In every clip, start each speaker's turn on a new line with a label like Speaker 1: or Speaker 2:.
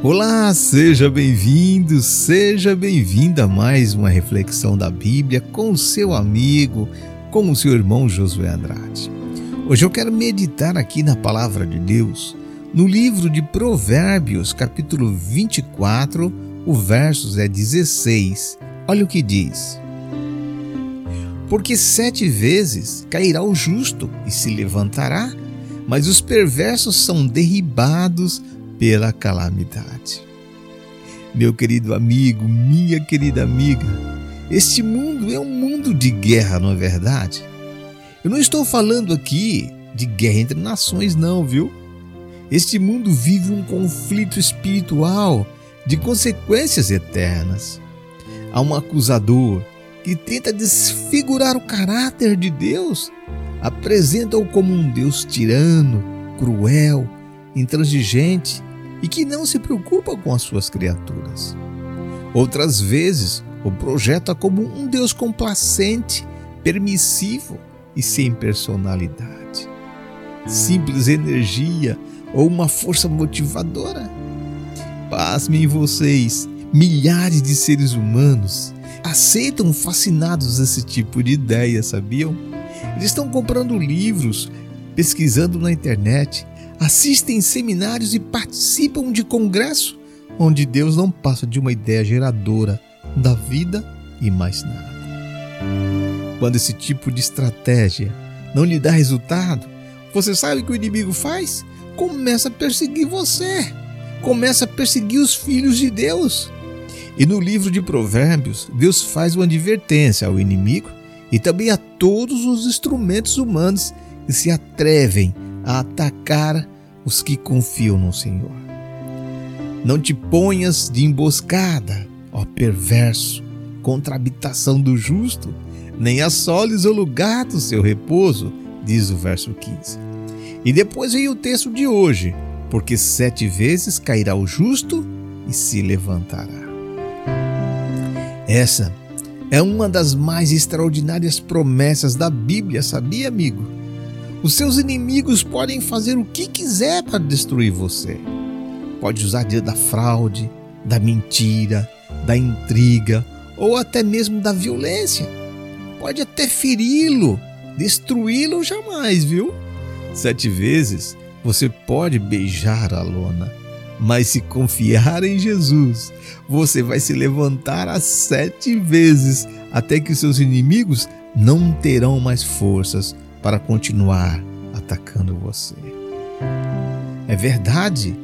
Speaker 1: Olá, seja bem-vindo, seja bem-vinda a mais uma reflexão da Bíblia com o seu amigo, com o seu irmão Josué Andrade. Hoje eu quero meditar aqui na palavra de Deus, no livro de Provérbios, capítulo 24, o versos é 16. Olha o que diz: Porque sete vezes cairá o justo e se levantará, mas os perversos são derribados pela calamidade. Meu querido amigo, minha querida amiga, este mundo é um mundo de guerra, não é verdade? Eu não estou falando aqui de guerra entre nações, não, viu? Este mundo vive um conflito espiritual de consequências eternas. Há um acusador que tenta desfigurar o caráter de Deus, apresenta-o como um Deus tirano, cruel, intransigente e que não se preocupa com as suas criaturas. Outras vezes, o projeta como um Deus complacente, permissivo e sem personalidade. Simples energia ou uma força motivadora. Pasmem vocês, milhares de seres humanos aceitam fascinados esse tipo de ideia, sabiam? Eles estão comprando livros, pesquisando na internet, assistem seminários e participam de congresso onde Deus não passa de uma ideia geradora da vida e mais nada. Quando esse tipo de estratégia não lhe dá resultado, você sabe o que o inimigo faz? Começa a perseguir você, começa a perseguir os filhos de Deus. E no livro de Provérbios, Deus faz uma advertência ao inimigo e também a todos os instrumentos humanos que se atrevem a atacar os que confiam no Senhor. Não te ponhas de emboscada, ó perverso, contra a habitação do justo, nem assoles o lugar do seu repouso, diz o verso 15. E depois vem o texto de hoje, porque sete vezes cairá o justo e se levantará. Essa é uma das mais extraordinárias promessas da Bíblia, sabia, amigo? Os seus inimigos podem fazer o que quiser para destruir você. Pode usar da fraude, da mentira, da intriga ou até mesmo da violência. Pode até feri-lo, destruí-lo jamais, viu? Sete vezes você pode beijar a lona, mas se confiar em Jesus, você vai se levantar as sete vezes até que seus inimigos não terão mais forças para continuar atacando você. É verdade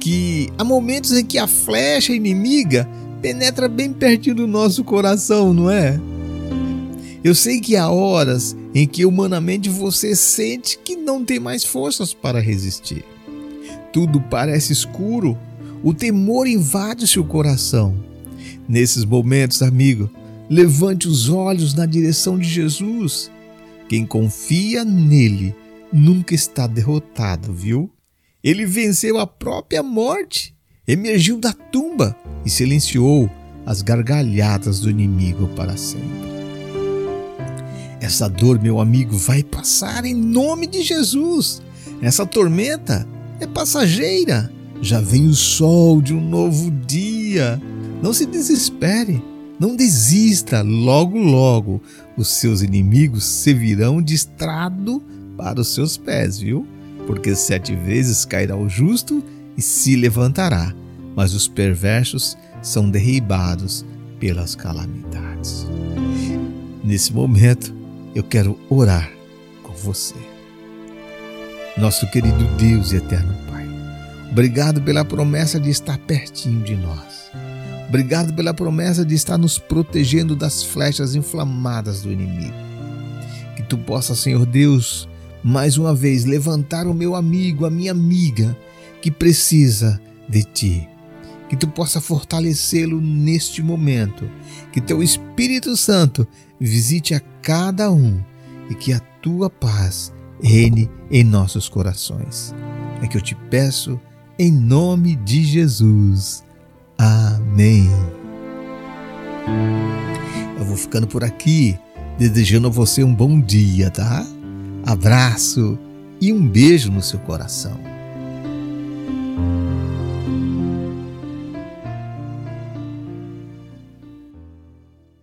Speaker 1: que há momentos em que a flecha inimiga penetra bem pertinho do nosso coração, não é? Eu sei que há horas em que humanamente você sente que não tem mais forças para resistir. Tudo parece escuro, o temor invade seu coração. Nesses momentos, amigo, levante os olhos na direção de Jesus quem confia nele nunca está derrotado, viu? Ele venceu a própria morte, emergiu da tumba e silenciou as gargalhadas do inimigo para sempre. Essa dor, meu amigo, vai passar em nome de Jesus. Essa tormenta é passageira. Já vem o sol de um novo dia. Não se desespere. Não desista, logo, logo os seus inimigos servirão de estrado para os seus pés, viu? Porque sete vezes cairá o justo e se levantará, mas os perversos são derribados pelas calamidades. Nesse momento, eu quero orar com você. Nosso querido Deus e eterno Pai, obrigado pela promessa de estar pertinho de nós. Obrigado pela promessa de estar nos protegendo das flechas inflamadas do inimigo. Que tu possa, Senhor Deus, mais uma vez levantar o meu amigo, a minha amiga, que precisa de ti. Que tu possa fortalecê-lo neste momento. Que teu Espírito Santo visite a cada um e que a tua paz reine em nossos corações. É que eu te peço em nome de Jesus. Amém. Eu vou ficando por aqui, desejando a você um bom dia, tá? Abraço e um beijo no seu coração.